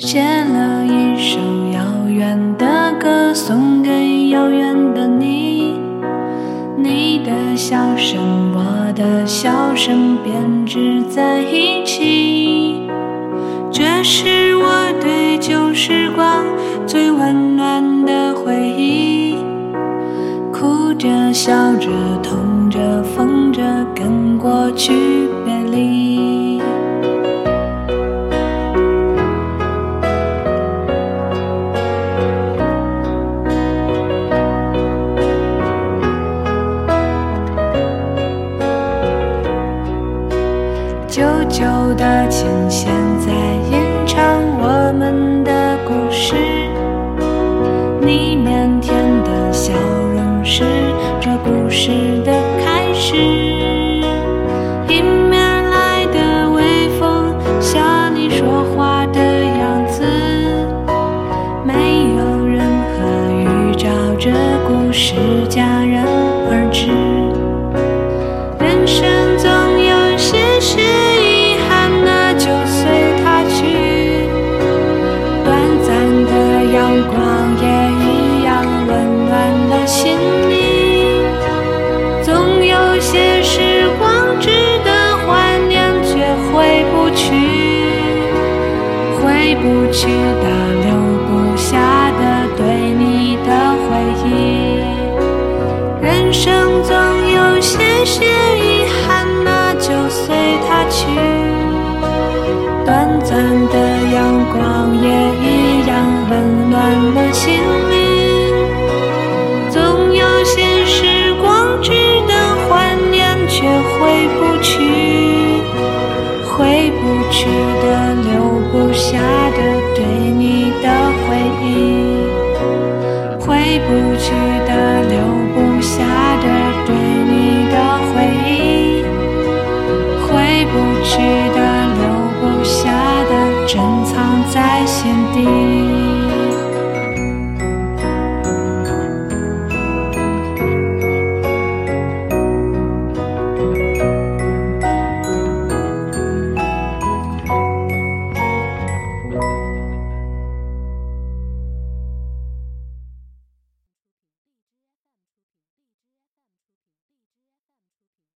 写了一首遥远的歌，送给遥远的你。你的笑声，我的笑声编织在一起。这是我对旧时光最温暖的回忆。哭着、笑着、痛着、疯着，跟过去旧旧的琴弦在吟唱我们些时光值得怀念，却回不去，回不去的，留